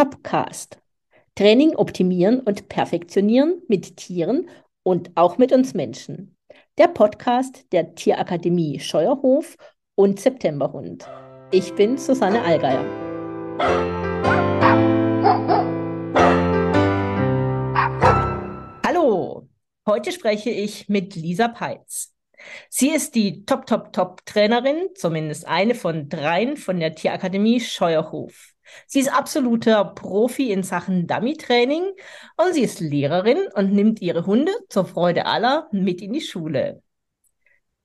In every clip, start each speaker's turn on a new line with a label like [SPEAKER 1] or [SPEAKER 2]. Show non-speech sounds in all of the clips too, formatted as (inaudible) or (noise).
[SPEAKER 1] Topcast. Training optimieren und perfektionieren mit Tieren und auch mit uns Menschen. Der Podcast der Tierakademie Scheuerhof und Septemberhund. Ich bin Susanne Allgeier. Hallo, heute spreche ich mit Lisa Peitz. Sie ist die Top, Top, Top-Trainerin, zumindest eine von dreien von der Tierakademie Scheuerhof. Sie ist absoluter Profi in Sachen Dummy-Training und sie ist Lehrerin und nimmt ihre Hunde zur Freude aller mit in die Schule.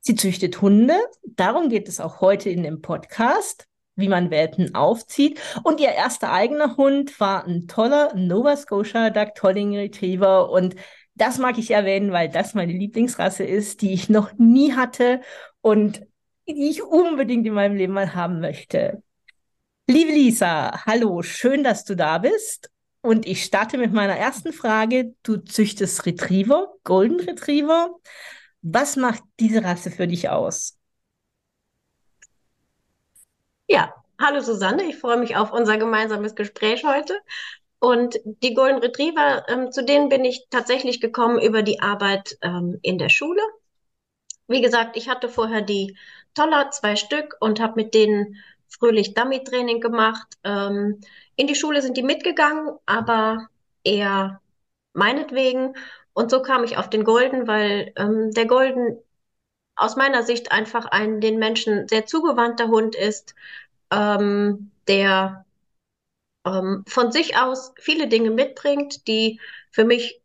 [SPEAKER 1] Sie züchtet Hunde, darum geht es auch heute in dem Podcast, wie man Welpen aufzieht. Und ihr erster eigener Hund war ein toller Nova Scotia Duck Tolling Retriever und das mag ich erwähnen, weil das meine Lieblingsrasse ist, die ich noch nie hatte und die ich unbedingt in meinem Leben mal haben möchte. Liebe Lisa, hallo, schön, dass du da bist. Und ich starte mit meiner ersten Frage. Du züchtest Retriever, Golden Retriever. Was macht diese Rasse für dich aus?
[SPEAKER 2] Ja, hallo Susanne, ich freue mich auf unser gemeinsames Gespräch heute. Und die Golden Retriever, ähm, zu denen bin ich tatsächlich gekommen über die Arbeit ähm, in der Schule. Wie gesagt, ich hatte vorher die Toller, zwei Stück, und habe mit denen fröhlich Dummy-Training gemacht. Ähm, in die Schule sind die mitgegangen, aber eher meinetwegen. Und so kam ich auf den Golden, weil ähm, der Golden aus meiner Sicht einfach ein den Menschen sehr zugewandter Hund ist, ähm, der ähm, von sich aus viele Dinge mitbringt, die für mich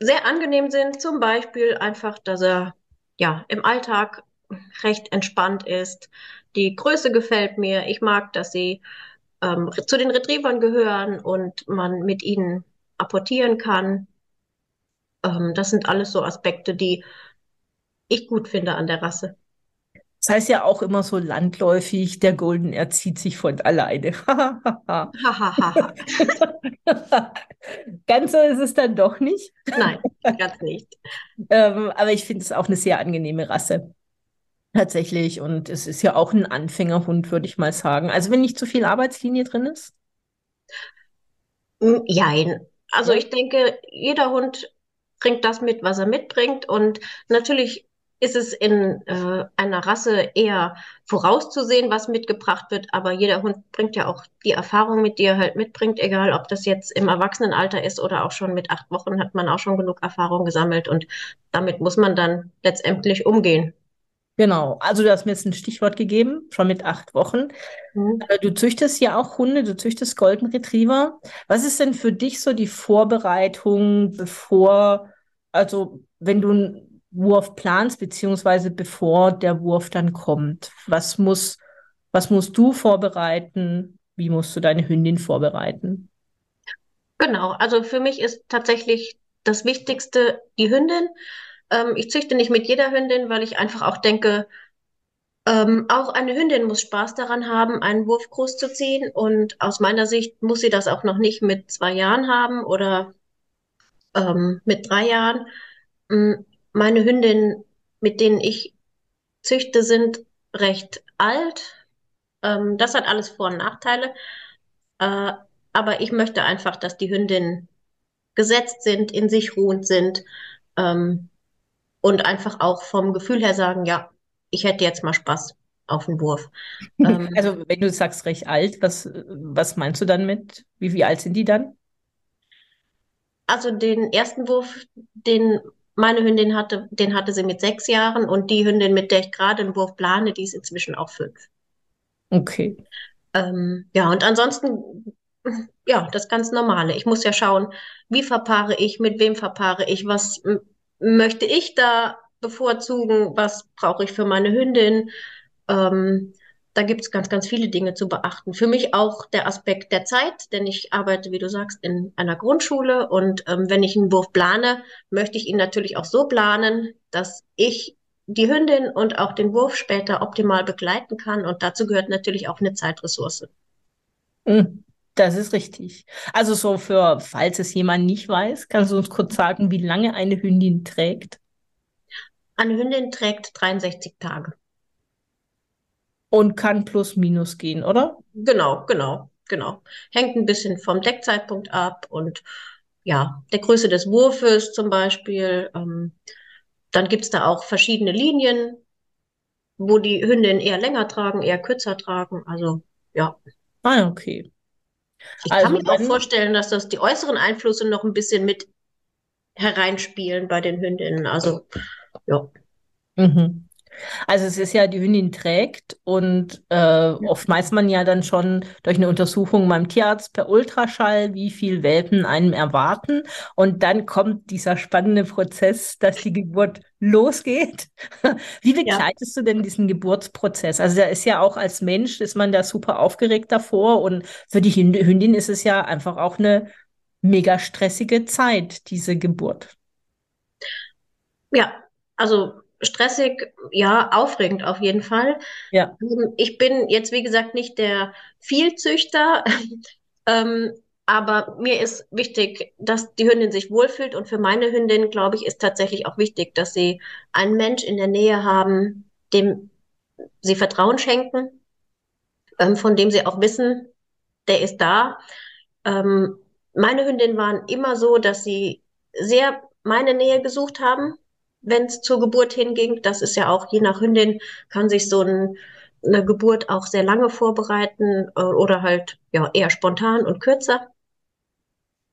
[SPEAKER 2] sehr angenehm sind. Zum Beispiel einfach, dass er ja im Alltag recht entspannt ist, die Größe gefällt mir. Ich mag, dass sie ähm, zu den Retrievern gehören und man mit ihnen apportieren kann. Ähm, das sind alles so Aspekte, die ich gut finde an der Rasse.
[SPEAKER 1] Das heißt ja auch immer so landläufig, der Golden erzieht sich von alleine. (laughs) ganz so ist es dann doch nicht.
[SPEAKER 2] Nein, ganz nicht.
[SPEAKER 1] ähm, aber ich finde es auch eine sehr angenehme Rasse. Tatsächlich. Und es ist ja auch ein Anfängerhund, würde ich mal sagen. Also wenn nicht zu viel Arbeitslinie drin ist?
[SPEAKER 2] Nein. Mm, also ich denke, jeder Hund bringt das mit, was er mitbringt. Und natürlich ist es in äh, einer Rasse eher vorauszusehen, was mitgebracht wird. Aber jeder Hund bringt ja auch die Erfahrung mit, die er halt mitbringt, egal ob das jetzt im Erwachsenenalter ist oder auch schon mit acht Wochen hat man auch schon genug Erfahrung gesammelt. Und damit muss man dann letztendlich umgehen.
[SPEAKER 1] Genau, also du hast mir jetzt ein Stichwort gegeben, schon mit acht Wochen. Mhm. Äh, du züchtest ja auch Hunde, du züchtest Golden Retriever. Was ist denn für dich so die Vorbereitung, bevor, also wenn du einen Wurf planst, beziehungsweise bevor der Wurf dann kommt? Was muss, was musst du vorbereiten? Wie musst du deine Hündin vorbereiten?
[SPEAKER 2] Genau, also für mich ist tatsächlich das Wichtigste die Hündin. Ähm, ich züchte nicht mit jeder Hündin, weil ich einfach auch denke, ähm, auch eine Hündin muss Spaß daran haben, einen Wurf groß zu ziehen. Und aus meiner Sicht muss sie das auch noch nicht mit zwei Jahren haben oder ähm, mit drei Jahren. Ähm, meine Hündinnen, mit denen ich züchte, sind recht alt. Ähm, das hat alles Vor- und Nachteile. Äh, aber ich möchte einfach, dass die Hündinnen gesetzt sind, in sich ruhend sind. Ähm, und einfach auch vom Gefühl her sagen, ja, ich hätte jetzt mal Spaß auf den Wurf. (laughs)
[SPEAKER 1] Ähm, also wenn du sagst recht alt, was, was meinst du dann mit? Wie, wie alt sind die dann?
[SPEAKER 2] Also den ersten Wurf, den meine Hündin hatte, den hatte sie mit sechs Jahren und die Hündin, mit der ich gerade einen Wurf plane, die ist inzwischen auch fünf.
[SPEAKER 1] Okay.
[SPEAKER 2] Ähm, ja, und ansonsten, ja, das ganz Normale. Ich muss ja schauen, wie verpaare ich, mit wem verpaare ich, was möchte ich da bevorzugen? Was brauche ich für meine Hündin? Ähm, da gibt es ganz, ganz viele Dinge zu beachten. Für mich auch der Aspekt der Zeit, denn ich arbeite, wie du sagst, in einer Grundschule und ähm, wenn ich einen Wurf plane, möchte ich ihn natürlich auch so planen, dass ich die Hündin und auch den Wurf später optimal begleiten kann und dazu gehört natürlich auch eine Zeitressource.
[SPEAKER 1] Mhm. Das ist richtig. Also so für, falls es jemand nicht weiß, kannst du uns kurz sagen, wie lange eine Hündin trägt?
[SPEAKER 2] Eine Hündin trägt 63 Tage.
[SPEAKER 1] Und kann plus minus gehen, oder?
[SPEAKER 2] Genau, genau. genau. Hängt ein bisschen vom Deckzeitpunkt ab und ja, der Größe des Wurfes zum Beispiel. Ähm, dann gibt's da auch verschiedene Linien, wo die Hündinnen eher länger tragen, eher kürzer tragen. Also ja.
[SPEAKER 1] Ah, okay.
[SPEAKER 2] Ich kann also mir auch vorstellen, dass das die äußeren Einflüsse noch ein bisschen mit hereinspielen bei den Hündinnen. Also ja.
[SPEAKER 1] Mhm. Also es ist ja, die Hündin trägt und äh, oft weiß man ja dann schon durch eine Untersuchung beim Tierarzt per Ultraschall, wie viel Welpen einem erwarten. Und dann kommt dieser spannende Prozess, dass die Geburt losgeht. (laughs) Wie begleitest ja. du denn diesen Geburtsprozess? Also da ist ja auch als Mensch, ist man da super aufgeregt davor und für die Hündin ist es ja einfach auch eine mega stressige Zeit, diese Geburt.
[SPEAKER 2] Ja, also stressig, ja, aufregend auf jeden Fall.
[SPEAKER 1] Ja.
[SPEAKER 2] Ähm, ich bin jetzt, wie gesagt, nicht der Vielzüchter, (laughs) ähm, aber mir ist wichtig, dass die Hündin sich wohlfühlt und für meine Hündin, glaube ich, ist tatsächlich auch wichtig, dass sie einen Mensch in der Nähe haben, dem sie Vertrauen schenken, ähm, von dem sie auch wissen, der ist da. Ähm, meine Hündinnen waren immer so, dass sie sehr meine Nähe gesucht haben wenn es zur Geburt hinging. Das ist ja auch je nach Hündin, kann sich so ein, eine Geburt auch sehr lange vorbereiten äh, oder halt ja eher spontan und kürzer.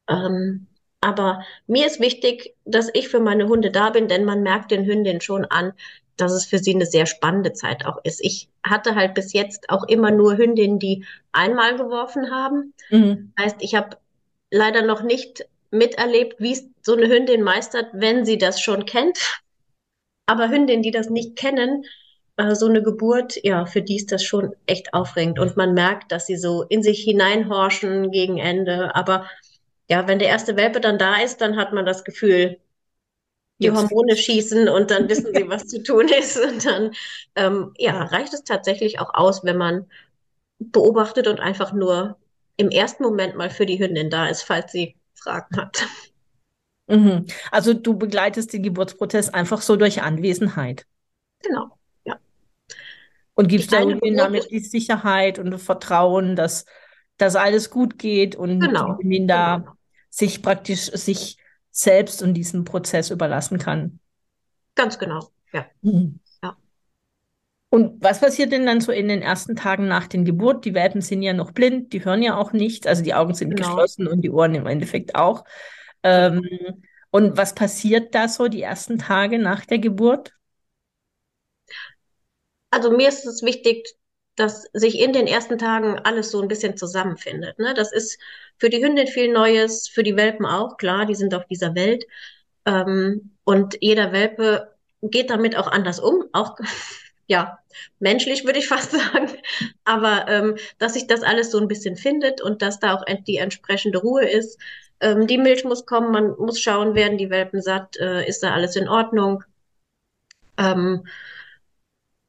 [SPEAKER 2] Ähm, aber mir ist wichtig, dass ich für meine Hunde da bin, denn man merkt den Hündinnen schon an, dass es für sie eine sehr spannende Zeit auch ist. Ich hatte halt bis jetzt auch immer nur Hündinnen, die einmal geworfen haben. Mhm. Heißt, ich habe leider noch nicht miterlebt, wie es so eine Hündin meistert, wenn sie das schon kennt. Aber Hündinnen, die das nicht kennen, äh, so eine Geburt, ja, für die ist das schon echt aufregend. Und man merkt, dass sie so in sich hineinhorchen gegen Ende. Aber ja, wenn der erste Welpe dann da ist, dann hat man das Gefühl, die Jetzt. Hormone schießen und dann wissen sie, (laughs) was zu tun ist. Und dann ähm, ja, reicht es tatsächlich auch aus, wenn man beobachtet und einfach nur im ersten Moment mal für die Hündin da ist, falls sie Fragen hat.
[SPEAKER 1] Mhm. Also du begleitest den Geburtsprozess einfach so durch Anwesenheit.
[SPEAKER 2] Genau, ja.
[SPEAKER 1] Und gibst Hündin damit die Sicherheit und Vertrauen, dass, dass alles gut geht und
[SPEAKER 2] genau.
[SPEAKER 1] die Hündin da genau. sich praktisch sich selbst und diesem Prozess überlassen kann.
[SPEAKER 2] Ganz genau, ja. Mhm.
[SPEAKER 1] Und was passiert denn dann so in den ersten Tagen nach der Geburt? Die Welpen sind ja noch blind, die hören ja auch nichts, also die Augen sind genau. geschlossen und die Ohren im Endeffekt auch. Ähm, und was passiert da so die ersten Tage nach der Geburt?
[SPEAKER 2] Also mir ist es wichtig, dass sich in den ersten Tagen alles so ein bisschen zusammenfindet. Ne? Das ist für die Hündin viel Neues, für die Welpen auch, klar, die sind auf dieser Welt. Ähm, und jeder Welpe geht damit auch anders um, auch ja, menschlich würde ich (laughs) fast sagen, aber ähm, dass sich das alles so ein bisschen findet und dass da auch die entsprechende Ruhe ist. Ähm, die Milch muss kommen, man muss schauen, werden die Welpen satt, äh, ist da alles in Ordnung. Ähm,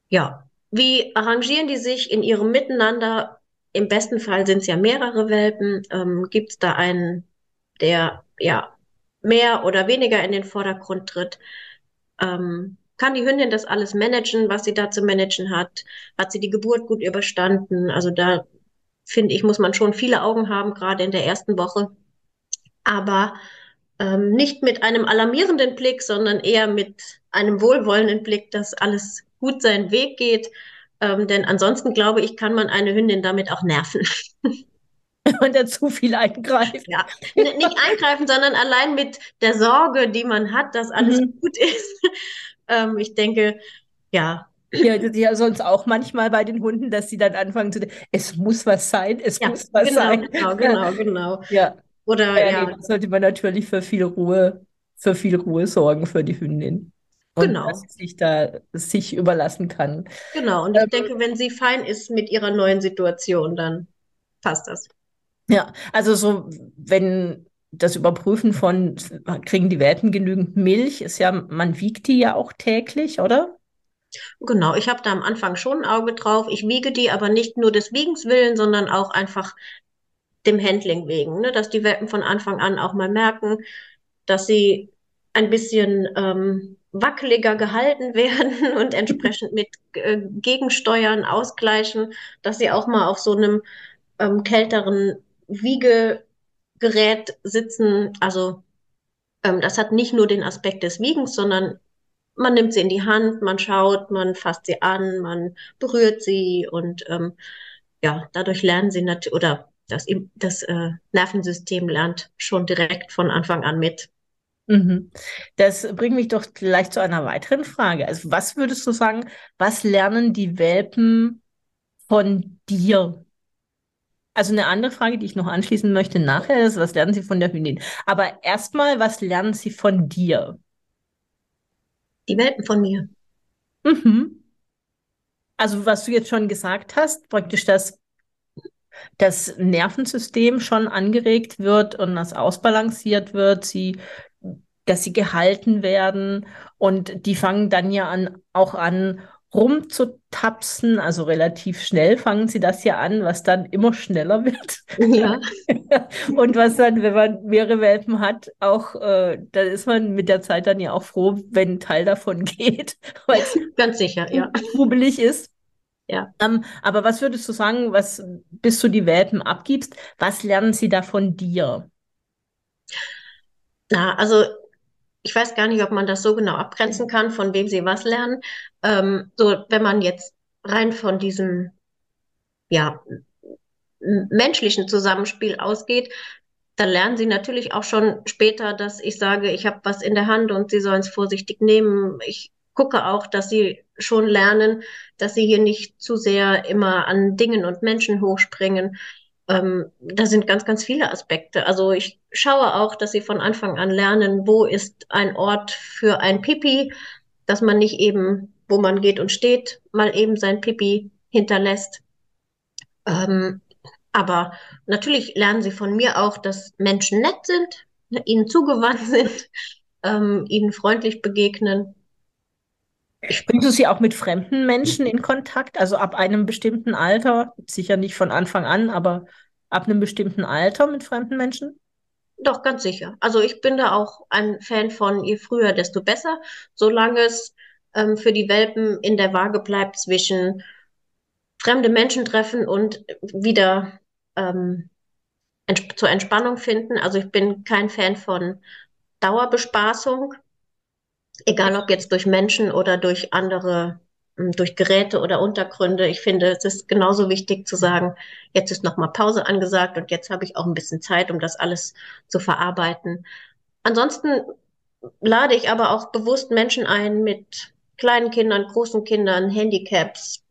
[SPEAKER 2] ja, wie arrangieren die sich in ihrem Miteinander? Im besten Fall sind es ja mehrere Welpen. Ähm, Gibt es da einen, der ja mehr oder weniger in den Vordergrund tritt? Ähm, kann die Hündin das alles managen, was sie da zu managen hat? Hat sie die Geburt gut überstanden? Also da finde ich, muss man schon viele Augen haben, gerade in der ersten Woche. Aber ähm, nicht mit einem alarmierenden Blick, sondern eher mit einem wohlwollenden Blick, dass alles gut seinen Weg geht. Ähm, denn ansonsten glaube ich, kann man eine Hündin damit auch nerven. (laughs)
[SPEAKER 1] Und dann zu viel eingreifen.
[SPEAKER 2] Ja, nicht eingreifen, sondern allein mit der Sorge, die man hat, dass alles mhm. gut ist, ähm, ich denke, ja.
[SPEAKER 1] Ja, ja sonst auch manchmal bei den Hunden, dass sie dann anfangen zu denken, es muss was sein, es ja, muss was
[SPEAKER 2] genau,
[SPEAKER 1] sein.
[SPEAKER 2] Genau, (laughs) genau, genau.
[SPEAKER 1] Ja. Oder ja, ja. Sollte man natürlich für viel Ruhe, für viel Ruhe sorgen für die Hündin. Und genau. dass sie sich da sich überlassen kann.
[SPEAKER 2] Genau, und ich ähm, denke, wenn sie fein ist mit ihrer neuen Situation, dann passt das.
[SPEAKER 1] Ja, also so, wenn das Überprüfen von, kriegen die Welpen genügend Milch, ist ja, man wiegt die ja auch täglich, oder?
[SPEAKER 2] Genau, ich habe da am Anfang schon ein Auge drauf. Ich wiege die aber nicht nur des Wiegens willen, sondern auch einfach dem Handling wegen, ne? dass die Welpen von Anfang an auch mal merken, dass sie ein bisschen ähm, wackeliger gehalten (laughs) werden und entsprechend mit äh, Gegensteuern ausgleichen, dass sie auch mal auf so einem ähm, kälteren Wiegegerät sitzen. Also ähm, das hat nicht nur den Aspekt des Wiegens, sondern man nimmt sie in die Hand, man schaut, man fasst sie an, man berührt sie und ähm, ja, dadurch lernen sie natürlich, oder das, das äh, Nervensystem lernt schon direkt von Anfang an mit.
[SPEAKER 1] Mhm. Das bringt mich doch gleich zu einer weiteren Frage. Also, was würdest du sagen, was lernen die Welpen von dir? Also eine andere Frage, die ich noch anschließen möchte nachher, ist, was lernen sie von der Hündin? Aber erstmal, was lernen sie von dir?
[SPEAKER 2] Die Welpen von mir.
[SPEAKER 1] Mhm. Also, was du jetzt schon gesagt hast, praktisch, dass das Nervensystem schon angeregt wird und das ausbalanciert wird, sie, dass sie gehalten werden und die fangen dann ja an, auch an, rumzutapsen, also relativ schnell fangen sie das ja an, was dann immer schneller wird.
[SPEAKER 2] Ja. (laughs)
[SPEAKER 1] Und was dann, wenn man mehrere Welpen hat, auch, äh, dann ist man mit der Zeit dann ja auch froh, wenn ein Teil davon (laughs) geht,
[SPEAKER 2] weil es (laughs) ganz sicher, ja.
[SPEAKER 1] trubelig ist.
[SPEAKER 2] Ja.
[SPEAKER 1] Ähm, aber was würdest du sagen, was, bis du die Welpen abgibst, was lernen sie da von dir?
[SPEAKER 2] Na, also ich weiß gar nicht, ob man das so genau abgrenzen kann, von wem sie was lernen. Ähm, so, wenn man jetzt rein von diesem, ja, menschlichen Zusammenspiel ausgeht, dann lernen sie natürlich auch schon später, dass ich sage, ich habe was in der Hand und sie sollen es vorsichtig nehmen. Ich gucke auch, dass sie schon lernen, dass sie hier nicht zu sehr immer an Dingen und Menschen hochspringen. Ähm, da sind ganz, ganz viele Aspekte. Also ich schaue auch, dass sie von Anfang an lernen, wo ist ein Ort für ein Pipi, dass man nicht eben, wo man geht und steht, mal eben sein Pipi hinterlässt. Ähm, aber natürlich lernen sie von mir auch, dass Menschen nett sind, ihnen zugewandt (laughs) sind, ähm, ihnen freundlich begegnen.
[SPEAKER 1] Bringst du sie auch mit fremden Menschen in Kontakt? Also ab einem bestimmten Alter, sicher nicht von Anfang an, aber ab einem bestimmten Alter mit fremden Menschen?
[SPEAKER 2] Doch, ganz sicher. Also ich bin da auch ein Fan von, je früher, desto besser, solange es ähm, für die Welpen in der Waage bleibt zwischen fremde Menschen treffen und wieder ähm, ents zur Entspannung finden. Also ich bin kein Fan von Dauerbespaßung. Egal ob jetzt durch Menschen oder durch andere, hm, durch Geräte oder Untergründe. Ich finde, es ist genauso wichtig zu sagen, jetzt ist nochmal Pause angesagt und jetzt habe ich auch ein bisschen Zeit, um das alles zu verarbeiten. Ansonsten lade ich aber auch bewusst Menschen ein mit kleinen Kindern, großen Kindern, Handicaps,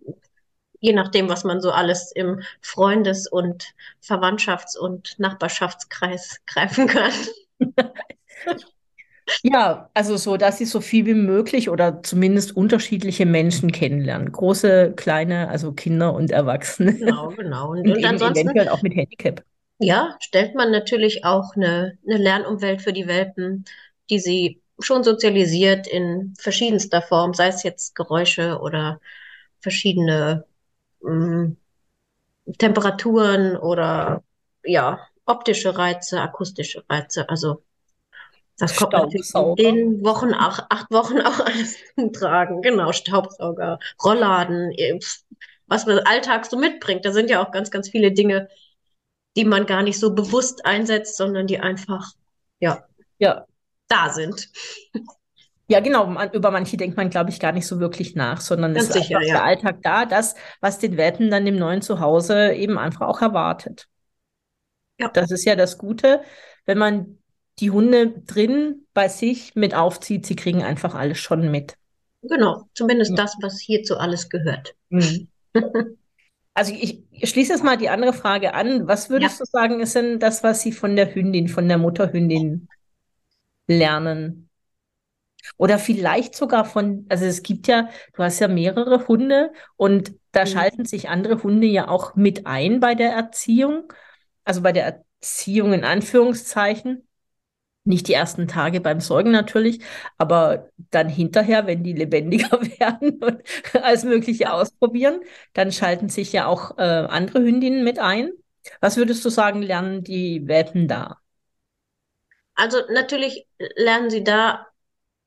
[SPEAKER 2] je nachdem, was man so alles im Freundes- und Verwandtschafts- und Nachbarschaftskreis (laughs) greifen kann. (laughs)
[SPEAKER 1] Ja, also so, dass sie so viel wie möglich oder zumindest unterschiedliche Menschen kennenlernen. Große, kleine, also Kinder und Erwachsene.
[SPEAKER 2] Genau, genau. (laughs)
[SPEAKER 1] Und, und, und ansonsten eventuell auch mit Handicap.
[SPEAKER 2] Ja, stellt man natürlich auch eine, eine Lernumwelt für die Welpen, die sie schon sozialisiert in verschiedenster Form, sei es jetzt Geräusche oder verschiedene ähm, Temperaturen oder ja, optische Reize, akustische Reize. Also das kommt natürlich in den Wochen, auch, acht Wochen auch (laughs) alles zum Tragen. Genau, Staubsauger, Rollladen, was man Alltag so mitbringt. Da sind ja auch ganz, ganz viele Dinge, die man gar nicht so bewusst einsetzt, sondern die einfach, ja,
[SPEAKER 1] ja.
[SPEAKER 2] da sind.
[SPEAKER 1] Ja, genau. Man, über manche denkt man, glaube ich, gar nicht so wirklich nach, sondern es ist sicher, einfach ja. der Alltag da, das, was den Welpen dann im neuen Zuhause eben einfach auch erwartet. Ja. Das ist ja das Gute, wenn man die Hunde drin bei sich mit aufzieht, sie kriegen einfach alles schon mit.
[SPEAKER 2] Genau, zumindest ja. das, was hierzu alles gehört. Mhm. (laughs)
[SPEAKER 1] Also ich, ich, schließe jetzt mal die andere Frage an. Was würdest ja. du sagen, ist denn das, was Sie von der Hündin, von der Mutterhündin lernen? Oder vielleicht sogar von, also es gibt ja, du hast ja mehrere Hunde und da mhm. schalten sich andere Hunde ja auch mit ein bei der Erziehung, also bei der Erziehung in Anführungszeichen. Nicht die ersten Tage beim Säugen natürlich, aber dann hinterher, wenn die lebendiger (laughs) werden und alles Mögliche ausprobieren, dann schalten sich ja auch äh, andere Hündinnen mit ein. Was würdest du sagen, lernen die Welpen da?
[SPEAKER 2] Also natürlich lernen sie da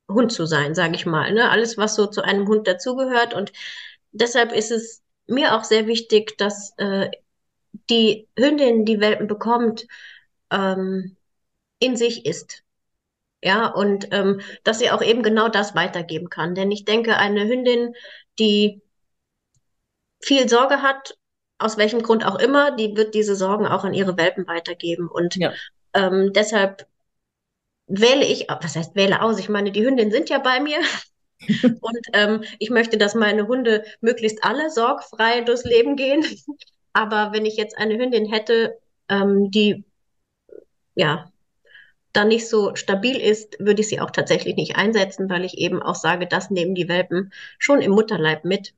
[SPEAKER 2] Hund zu sein, sage ich mal. Ne? Alles, was so zu einem Hund dazugehört. Und deshalb ist es mir auch sehr wichtig, dass äh, die Hündin, die Welpen bekommt, ähm, in sich ist. Ja, und ähm, dass sie auch eben genau das weitergeben kann. Denn ich denke, eine Hündin, die viel Sorge hat, aus welchem Grund auch immer, die wird diese Sorgen auch an ihre Welpen weitergeben. Und ja. ähm, deshalb wähle ich, was heißt wähle aus? Ich meine, die Hündinnen sind ja bei mir. (laughs) und ähm, ich möchte, dass meine Hunde möglichst alle sorgfrei durchs Leben gehen. (laughs) Aber wenn ich jetzt eine Hündin hätte, ähm, die ja dann nicht so stabil ist, würde ich sie auch tatsächlich nicht einsetzen, weil ich eben auch sage, das nehmen die Welpen schon im Mutterleib mit,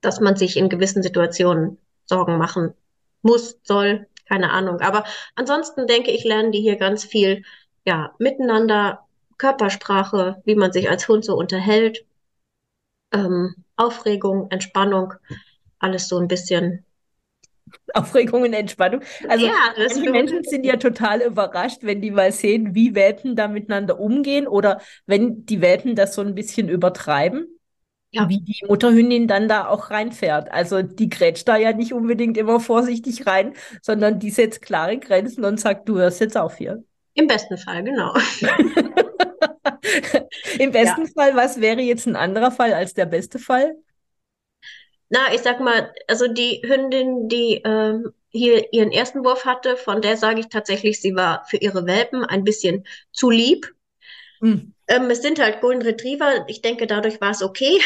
[SPEAKER 2] dass man sich in gewissen Situationen Sorgen machen muss, soll, keine Ahnung. Aber ansonsten denke ich, lernen die hier ganz viel, ja, miteinander, Körpersprache, wie man sich als Hund so unterhält, ähm, Aufregung, Entspannung, alles so ein bisschen (laughs)
[SPEAKER 1] Aufregung und Entspannung. Also ja, manche Menschen sind ja total überrascht, wenn die mal sehen, wie Welpen da miteinander umgehen oder wenn die Welpen das so ein bisschen übertreiben. Ja. Wie die Mutterhündin dann da auch reinfährt. Also die grätscht da ja nicht unbedingt immer vorsichtig rein, sondern die setzt klare Grenzen und sagt, du hörst jetzt auf hier.
[SPEAKER 2] Im besten Fall, genau. (laughs)
[SPEAKER 1] Im besten ja. Fall, was wäre jetzt ein anderer Fall als der beste Fall?
[SPEAKER 2] Na, ich sag mal, also die Hündin, die ähm, hier ihren ersten Wurf hatte, von der sage ich tatsächlich, sie war für ihre Welpen ein bisschen zu lieb. Mhm. Ähm, es sind halt Golden Retriever. Ich denke, dadurch war es okay.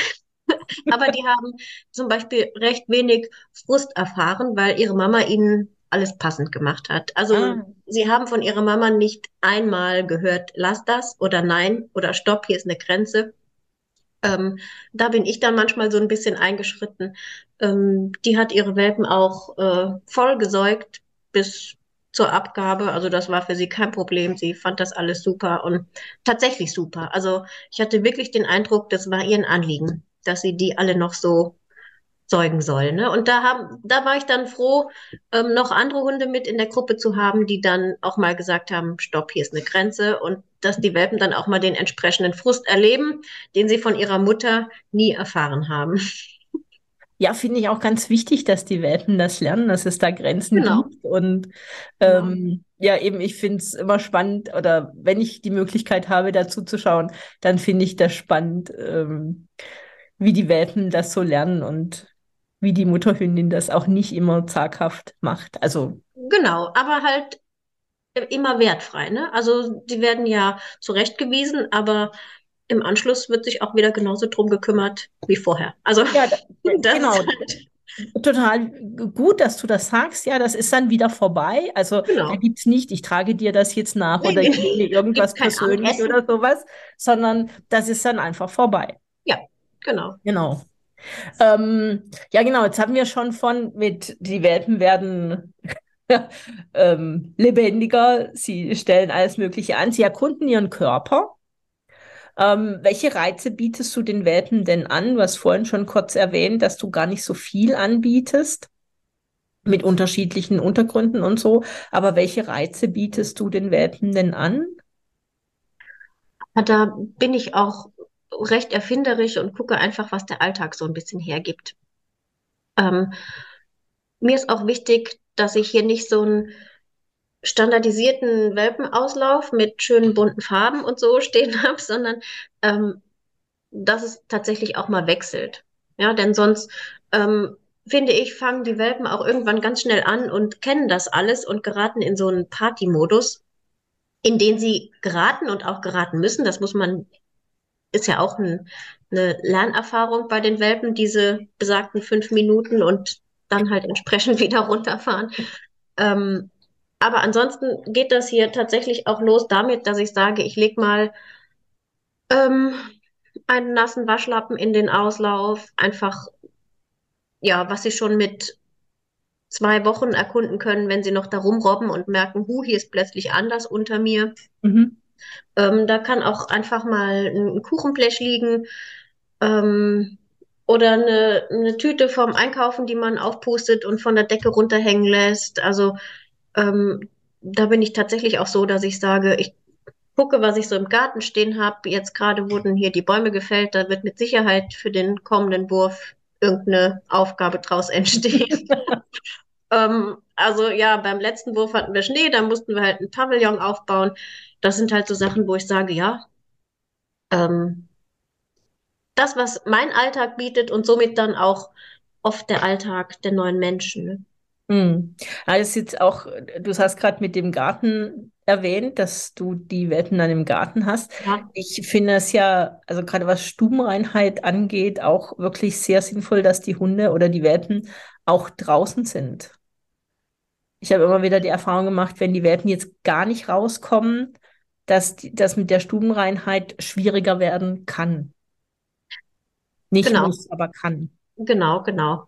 [SPEAKER 2] (laughs) Aber die haben zum Beispiel recht wenig Frust erfahren, weil ihre Mama ihnen alles passend gemacht hat. Also ah. sie haben von ihrer Mama nicht einmal gehört, lass das oder nein oder stopp, hier ist eine Grenze. Ähm, da bin ich dann manchmal so ein bisschen eingeschritten. Ähm, die hat ihre Welpen auch äh, voll gesäugt bis zur Abgabe. Also das war für sie kein Problem. Sie fand das alles super und tatsächlich super. Also ich hatte wirklich den Eindruck, das war ihr ein Anliegen, dass sie die alle noch so zeugen soll. Ne? Und da, haben, da war ich dann froh, ähm, noch andere Hunde mit in der Gruppe zu haben, die dann auch mal gesagt haben, stopp, hier ist eine Grenze und dass die Welpen dann auch mal den entsprechenden Frust erleben, den sie von ihrer Mutter nie erfahren haben.
[SPEAKER 1] Ja, finde ich auch ganz wichtig, dass die Welpen das lernen, dass es da Grenzen genau. gibt. Und ähm, genau. ja, eben, ich finde es immer spannend, oder wenn ich die Möglichkeit habe, dazu zu schauen, dann finde ich das spannend, ähm, wie die Welpen das so lernen und wie die Mutterhündin das auch nicht immer zaghaft macht. Also
[SPEAKER 2] genau, aber halt immer wertfrei. Ne? Also die werden ja zurechtgewiesen, aber im Anschluss wird sich auch wieder genauso drum gekümmert wie vorher. Also ja, (laughs)
[SPEAKER 1] das genau. Halt Total gut, dass du das sagst. Ja, das ist dann wieder vorbei. Also genau. da gibt es nicht, ich trage dir das jetzt nach oder ich nee, (laughs) irgendwas persönlich oder sowas, sondern das ist dann einfach vorbei.
[SPEAKER 2] Ja, genau.
[SPEAKER 1] Genau. Ähm, ja, genau, jetzt haben wir schon von mit, die Welpen werden (laughs) ähm, lebendiger, sie stellen alles Mögliche an, sie erkunden ihren Körper. Ähm, welche Reize bietest du den Welpen denn an? Du hast vorhin schon kurz erwähnt, dass du gar nicht so viel anbietest mit unterschiedlichen Untergründen und so. Aber welche Reize bietest du den Welpen denn an?
[SPEAKER 2] Da bin ich auch recht erfinderisch und gucke einfach, was der Alltag so ein bisschen hergibt. Ähm, mir ist auch wichtig, dass ich hier nicht so einen standardisierten Welpenauslauf mit schönen bunten Farben und so (laughs) stehen habe, sondern ähm, dass es tatsächlich auch mal wechselt. Ja, denn sonst ähm, finde ich, fangen die Welpen auch irgendwann ganz schnell an und kennen das alles und geraten in so einen Party-Modus, in den sie geraten und auch geraten müssen. Das muss man ist ja auch ein, eine Lernerfahrung bei den Welpen, diese besagten fünf Minuten und dann halt entsprechend (laughs) wieder runterfahren. Ähm, aber ansonsten geht das hier tatsächlich auch los damit, dass ich sage, ich lege mal ähm, einen nassen Waschlappen in den Auslauf, einfach ja, was sie schon mit zwei Wochen erkunden können, wenn sie noch da rumrobben und merken, hu, hier ist plötzlich anders unter mir. Mhm. Ähm, da kann auch einfach mal ein Kuchenblech liegen ähm, oder eine, eine Tüte vom Einkaufen, die man aufpustet und von der Decke runterhängen lässt. Also ähm, da bin ich tatsächlich auch so, dass ich sage, ich gucke, was ich so im Garten stehen habe. Jetzt gerade wurden hier die Bäume gefällt. Da wird mit Sicherheit für den kommenden Wurf irgendeine Aufgabe draus (laughs) entstehen. (laughs) Ähm, also ja, beim letzten Wurf hatten wir Schnee, da mussten wir halt ein Pavillon aufbauen. Das sind halt so Sachen, wo ich sage, ja, ähm, das, was mein Alltag bietet und somit dann auch oft der Alltag der neuen Menschen. Ne?
[SPEAKER 1] Hm. Also jetzt auch, du hast gerade mit dem Garten erwähnt, dass du die Welpen dann im Garten hast.
[SPEAKER 2] Ja.
[SPEAKER 1] Ich finde es ja, also gerade was Stubenreinheit angeht, auch wirklich sehr sinnvoll, dass die Hunde oder die Welpen auch draußen sind. Ich habe immer wieder die Erfahrung gemacht, wenn die Welpen jetzt gar nicht rauskommen, dass das mit der Stubenreinheit schwieriger werden kann. Nicht
[SPEAKER 2] Genau,
[SPEAKER 1] muss, aber kann.
[SPEAKER 2] genau, genau.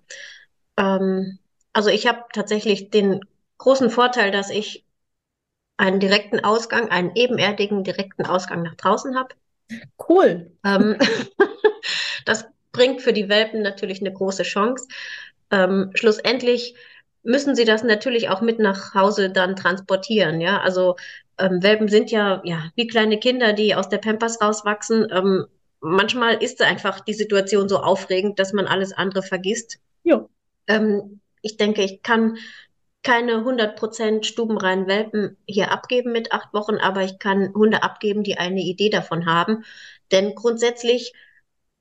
[SPEAKER 2] Ähm, also ich habe tatsächlich den großen Vorteil, dass ich einen direkten Ausgang, einen ebenerdigen direkten Ausgang nach draußen habe.
[SPEAKER 1] Cool.
[SPEAKER 2] Ähm, (laughs) das bringt für die Welpen natürlich eine große Chance. Ähm, schlussendlich müssen sie das natürlich auch mit nach Hause dann transportieren. Ja, also ähm, Welpen sind ja, ja wie kleine Kinder, die aus der Pampers rauswachsen. Ähm, manchmal ist einfach die Situation so aufregend, dass man alles andere vergisst.
[SPEAKER 1] Ja.
[SPEAKER 2] Ähm, ich denke, ich kann keine 100% stubenreinen Welpen hier abgeben mit acht Wochen, aber ich kann Hunde abgeben, die eine Idee davon haben. Denn grundsätzlich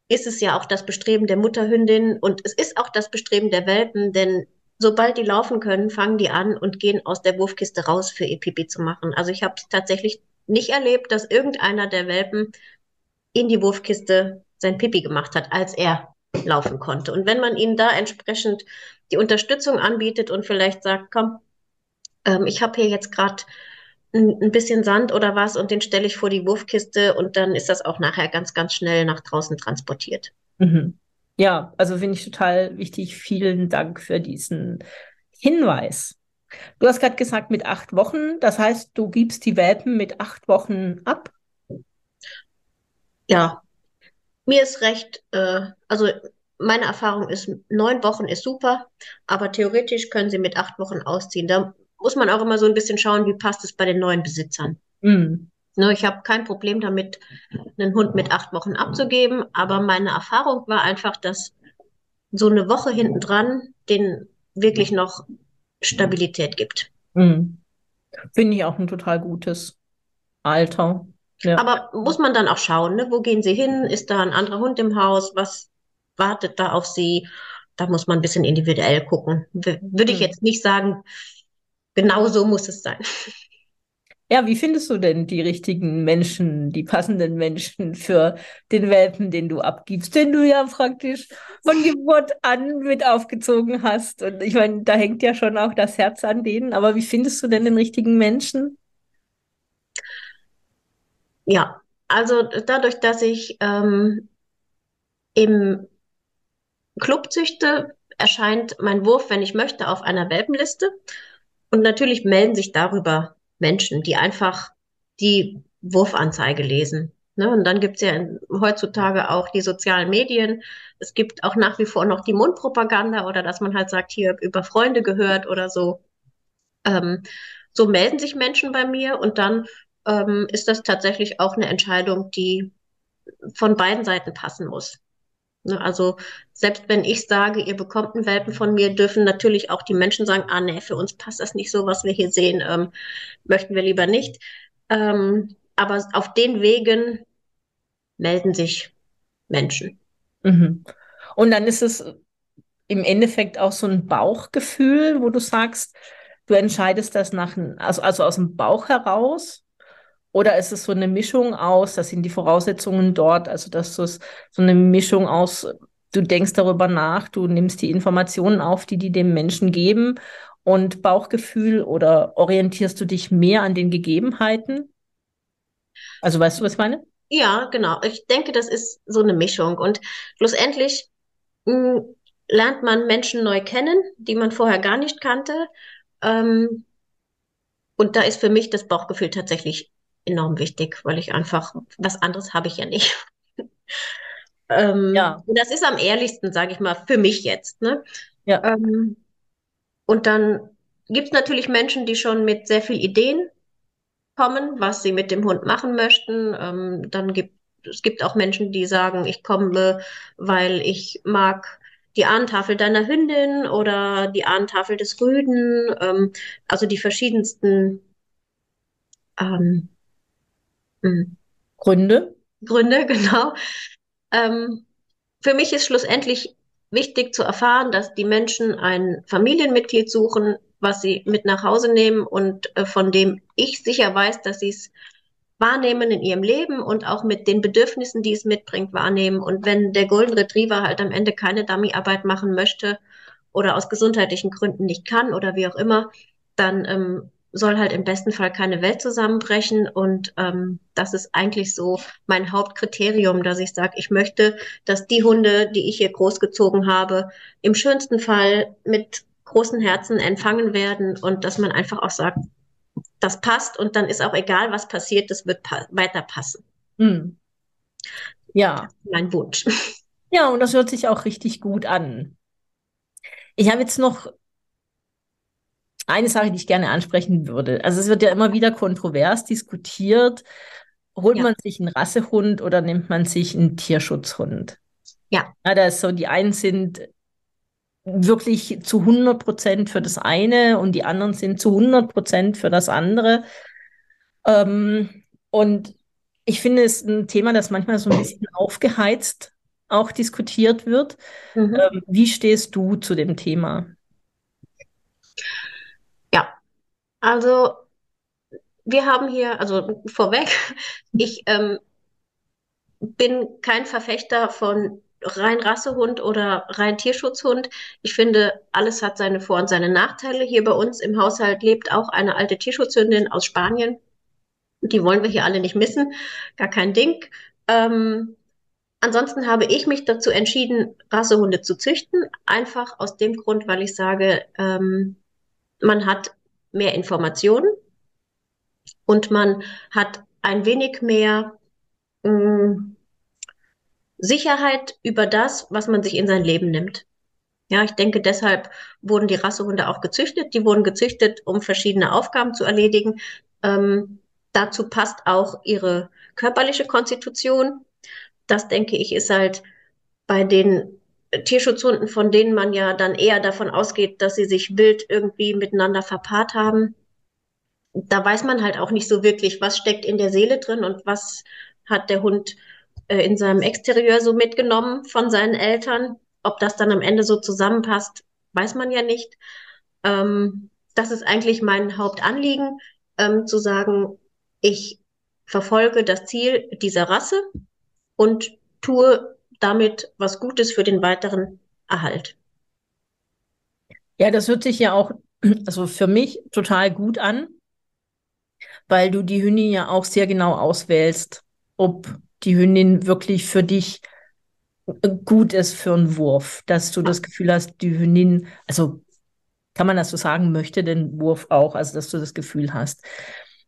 [SPEAKER 2] ist es ja auch das Bestreben der Mutterhündin und es ist auch das Bestreben der Welpen, denn sobald die laufen können, fangen die an und gehen aus der Wurfkiste raus für ihr Pipi zu machen. Also ich habe tatsächlich nicht erlebt, dass irgendeiner der Welpen in die Wurfkiste sein Pipi gemacht hat, als er laufen konnte. Und wenn man ihnen da entsprechend die Unterstützung anbietet und vielleicht sagt, komm, ähm, ich habe hier jetzt gerade ein, ein bisschen Sand oder was und den stelle ich vor die Wurfkiste und dann ist das auch nachher ganz, ganz schnell nach draußen transportiert.
[SPEAKER 1] Mhm. Ja, also finde ich total wichtig. Vielen Dank für diesen Hinweis. Du hast gerade gesagt, mit acht Wochen. Das heißt, du gibst die Welpen mit acht Wochen ab?
[SPEAKER 2] Ja, mir ist recht, äh, also meine Erfahrung ist, neun Wochen ist super, aber theoretisch können sie mit acht Wochen ausziehen. Da muss man auch immer so ein bisschen schauen, wie passt es bei den neuen Besitzern.
[SPEAKER 1] Mhm.
[SPEAKER 2] Ne, ich habe kein Problem damit, einen Hund mit acht Wochen abzugeben, aber meine Erfahrung war einfach, dass so eine Woche hinten dran den wirklich noch Stabilität gibt.
[SPEAKER 1] Mhm. Finde ich auch ein total gutes Alter. Ja.
[SPEAKER 2] Aber muss man dann auch schauen, ne? Wo gehen sie hin? Ist da ein anderer Hund im Haus? Was wartet da auf sie? Da muss man ein bisschen individuell gucken. W würde ich
[SPEAKER 1] Mhm.
[SPEAKER 2] jetzt nicht sagen, genau so muss es sein.
[SPEAKER 1] Ja, wie findest du denn die richtigen Menschen, die passenden Menschen für den Welpen, den du abgibst, den du ja praktisch von Geburt an mit aufgezogen hast? Und ich meine, da hängt ja schon auch das Herz an denen, aber wie findest du denn den richtigen Menschen?
[SPEAKER 2] Ja, also dadurch, dass ich ähm, im Club züchte, erscheint mein Wurf, wenn ich möchte, auf einer Welpenliste. Und natürlich melden sich darüber Menschen, die einfach die Wurfanzeige lesen. Ne? Und dann gibt's ja heutzutage auch die sozialen Medien. Es gibt auch nach wie vor noch die Mundpropaganda oder dass man halt sagt, hier über Freunde gehört oder so. Ähm, so melden sich Menschen bei mir und dann ähm, ist das tatsächlich auch eine Entscheidung, die von beiden Seiten passen muss. Ne, Also selbst wenn ich sage, ihr bekommt einen Welpen von mir, dürfen natürlich auch die Menschen sagen, ah nee, für uns passt das nicht so, was wir hier sehen, ähm, möchten wir lieber nicht. Ähm, aber auf den Wegen melden sich Menschen.
[SPEAKER 1] Mhm. Und dann ist es im Endeffekt auch so ein Bauchgefühl, wo du sagst, du entscheidest das nach, also, also aus dem Bauch heraus? Oder ist es so eine Mischung aus, das sind die Voraussetzungen dort, also dass du es so eine Mischung aus, du denkst darüber nach, du nimmst die Informationen auf, die die dem Menschen geben und Bauchgefühl oder orientierst du dich mehr an den Gegebenheiten? Also weißt du, was ich meine?
[SPEAKER 2] Ja, genau. Ich denke, das ist so eine Mischung. Und schlussendlich mh, lernt man Menschen neu kennen, die man vorher gar nicht kannte. Ähm, und da ist für mich das Bauchgefühl tatsächlich enorm wichtig, weil ich einfach, was anderes habe ich ja nicht. (laughs) Ähm,
[SPEAKER 1] Ja,
[SPEAKER 2] und das ist am ehrlichsten, sage ich mal, für mich jetzt, ne?
[SPEAKER 1] ja.
[SPEAKER 2] Ähm, und dann gibt es natürlich Menschen, die schon mit sehr viel Ideen kommen, was sie mit dem Hund machen möchten. Ähm, dann gibt es gibt auch Menschen, die sagen, ich komme, weil ich mag die Ahnentafel deiner Hündin oder die Ahnentafel des Rüden, ähm, also die verschiedensten ähm,
[SPEAKER 1] hm. Gründe.
[SPEAKER 2] Gründe, (laughs) genau. Ähm, für mich ist schlussendlich wichtig zu erfahren, dass die Menschen ein Familienmitglied suchen, was sie mit nach Hause nehmen und äh, von dem ich sicher weiß, dass sie es wahrnehmen in ihrem Leben und auch mit den Bedürfnissen, die es mitbringt, wahrnehmen. Und wenn der Golden Retriever halt am Ende keine Dummyarbeit machen möchte oder aus gesundheitlichen Gründen nicht kann oder wie auch immer, dann ähm, soll halt im besten Fall keine Welt zusammenbrechen. Und ähm, das ist eigentlich so mein Hauptkriterium, dass ich sage, ich möchte, dass die Hunde, die ich hier großgezogen habe, im schönsten Fall mit großen Herzen empfangen werden und dass man einfach auch sagt, das passt und dann ist auch egal, was passiert, das wird pa weiter passen.
[SPEAKER 1] Hm. Ja.
[SPEAKER 2] Mein Wunsch.
[SPEAKER 1] Ja, und das hört sich auch richtig gut an. Ich habe jetzt noch eine Sache, die ich gerne ansprechen würde. Also es wird ja immer wieder kontrovers diskutiert. Holt ja. man sich einen Rassehund oder nimmt man sich einen Tierschutzhund?
[SPEAKER 2] Ja.
[SPEAKER 1] ja da ist so, die einen sind wirklich zu 100 Prozent für das eine und die anderen sind zu 100 Prozent für das andere. Ähm, und ich finde es ein Thema, das manchmal so ein bisschen aufgeheizt auch diskutiert wird. Mhm. Ähm, wie stehst du zu dem Thema?
[SPEAKER 2] Ja, also wir haben hier, also vorweg, (laughs) ich ähm, bin kein Verfechter von rein Rassehund oder rein Tierschutzhund. Ich finde, alles hat seine Vor- und seine Nachteile. Hier bei uns im Haushalt lebt auch eine alte Tierschutzhündin aus Spanien. Die wollen wir hier alle nicht missen. Gar kein Ding. Ähm, ansonsten habe ich mich dazu entschieden, Rassehunde zu züchten. Einfach aus dem Grund, weil ich sage, ähm, man hat mehr Informationen und man hat ein wenig mehr mh, mm, Sicherheit über das, was man sich in sein Leben nimmt. Ja, ich denke, deshalb wurden die Rassehunde auch gezüchtet. Die wurden gezüchtet, um verschiedene Aufgaben zu erledigen. Ähm, dazu passt auch ihre körperliche Konstitution. Das denke ich ist halt bei den Tierschutzhunden, von denen man ja dann eher davon ausgeht, dass sie sich wild irgendwie miteinander verpaart haben. Da weiß man halt auch nicht so wirklich, was steckt in der Seele drin und was hat der Hund äh, in seinem Exterieur so mitgenommen von seinen Eltern. Ob das dann am Ende so zusammenpasst, weiß man ja nicht. Ähm, das ist eigentlich mein Hauptanliegen, ähm, zu sagen, ich verfolge das Ziel dieser Rasse und tue damit was Gutes für den weiteren Erhalt.
[SPEAKER 1] Ja, das hört sich ja auch, (clears throat) also für mich total gut an, weil du die Hündin ja auch sehr genau auswählst, ob die Hündin wirklich für dich gut ist für einen Wurf, dass du das Gefühl hast, die Hündin, also kann man das so sagen, möchte den Wurf auch, also dass du das Gefühl hast.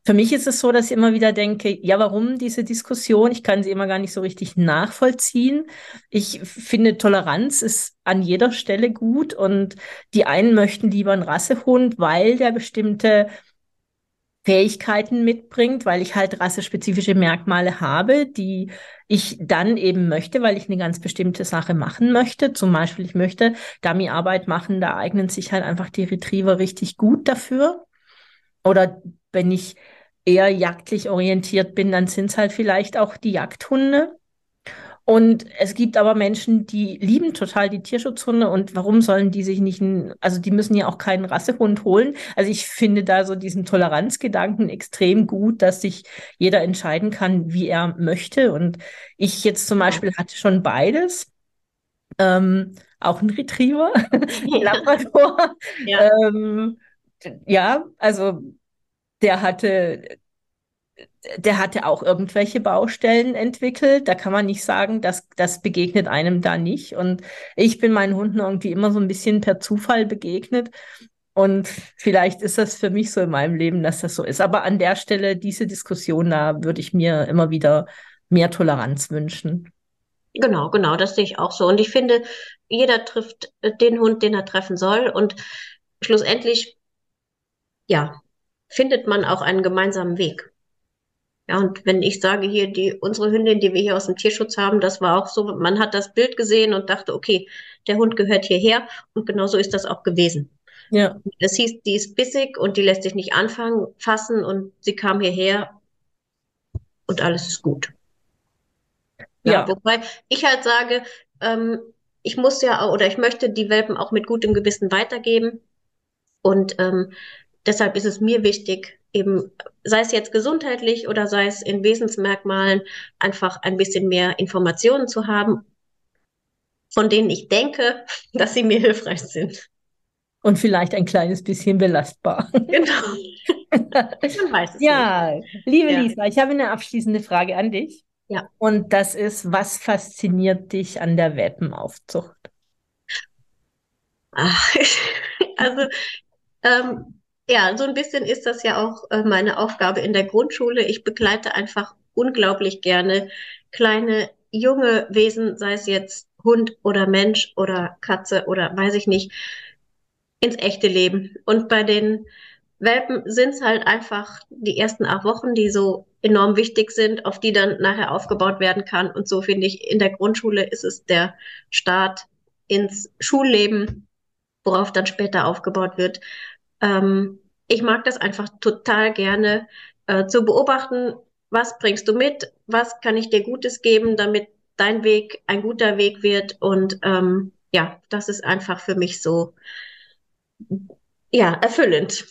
[SPEAKER 1] Für mich ist es so, dass ich immer wieder denke, ja, warum diese Diskussion? Ich kann sie immer gar nicht so richtig nachvollziehen. Ich finde, Toleranz ist an jeder Stelle gut und die einen möchten lieber einen Rassehund, weil der bestimmte Fähigkeiten mitbringt, weil ich halt rassespezifische Merkmale habe, die ich dann eben möchte, weil ich eine ganz bestimmte Sache machen möchte. Zum Beispiel, ich möchte Dummyarbeit machen, da eignen sich halt einfach die Retriever richtig gut dafür. Oder wenn ich eher jagdlich orientiert bin, dann sind es halt vielleicht auch die Jagdhunde. Und es gibt aber Menschen, die lieben total die Tierschutzhunde und warum sollen die sich nicht, also die müssen ja auch keinen Rassehund holen. Also ich finde da so diesen Toleranzgedanken extrem gut, dass sich jeder entscheiden kann, wie er möchte. Und ich jetzt zum Beispiel hatte schon beides. Ähm, auch ein Retriever, (laughs) Labrador. (laughs) Ja. Ähm, ja, also der hatte der hatte auch irgendwelche Baustellen entwickelt. Da kann man nicht sagen, dass das begegnet einem da nicht. Und ich bin meinen Hunden irgendwie immer so ein bisschen per Zufall begegnet. Und vielleicht ist das für mich so in meinem Leben, dass das so ist. Aber an der Stelle, diese Diskussion, da würde ich mir immer wieder mehr Toleranz wünschen.
[SPEAKER 2] Genau, genau, das sehe ich auch so. Und ich finde, jeder trifft den Hund, den er treffen soll. Und schlussendlich, ja, findet man auch einen gemeinsamen Weg. Ja, und wenn ich sage hier, die, unsere Hündin, die wir hier aus dem Tierschutz haben, das war auch so, man hat das Bild gesehen und dachte, okay, der Hund gehört hierher und genau so ist das auch gewesen. Ja. Es hieß, die ist bissig und die lässt sich nicht anfangen, fassen und sie kam hierher und alles ist gut. Ja, ja. wobei ich halt sage, ähm, ich muss ja oder ich möchte die Welpen auch mit gutem Gewissen weitergeben. Und ähm, deshalb ist es mir wichtig, eben, sei es jetzt gesundheitlich oder sei es in Wesensmerkmalen, einfach ein bisschen mehr Informationen zu haben, von denen ich denke, (laughs) dass sie mir hilfreich sind.
[SPEAKER 1] Und vielleicht ein kleines bisschen belastbar. (laughs) Genau. (laughs) Man weiß es ja, nicht. liebe ja. Lisa, ich habe eine abschließende Frage an dich. Ja. Und das ist, was fasziniert dich an der Welpenaufzucht?
[SPEAKER 2] Ach, also, ähm, ja, so ein bisschen ist das ja auch äh, meine Aufgabe in der Grundschule. Ich begleite einfach unglaublich gerne kleine, junge Wesen, sei es jetzt Hund oder Mensch oder Katze oder weiß ich nicht, ins echte Leben. Und bei den Welpen sind es halt einfach die ersten acht Wochen, die so enorm wichtig sind, auf die dann nachher aufgebaut werden kann. Und so finde ich, in der Grundschule ist es der Start ins Schulleben, worauf dann später aufgebaut wird. Ähm, ich mag das einfach total gerne äh, zu beobachten, was bringst du mit, was kann ich dir Gutes geben, damit dein Weg ein guter Weg wird. Und ähm, ja, das ist einfach für mich so, ja, erfüllend.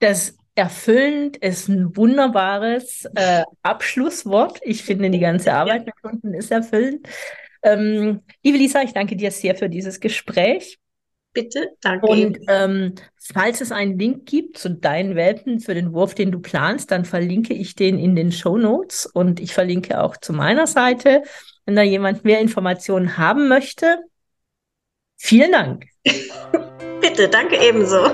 [SPEAKER 1] Das erfüllend ist ein wunderbares äh, Abschlusswort. Ich finde, die ganze Arbeit mit Kunden ist erfüllend. Ähm, liebe Lisa, ich danke dir sehr für dieses Gespräch.
[SPEAKER 2] Bitte, danke.
[SPEAKER 1] Und ähm, falls es einen Link gibt zu deinen Welpen für den Wurf, den du planst, dann verlinke ich den in den Show Notes und ich verlinke auch zu meiner Seite, wenn da jemand mehr Informationen haben möchte. Vielen Dank. (laughs)
[SPEAKER 2] Bitte, danke ebenso.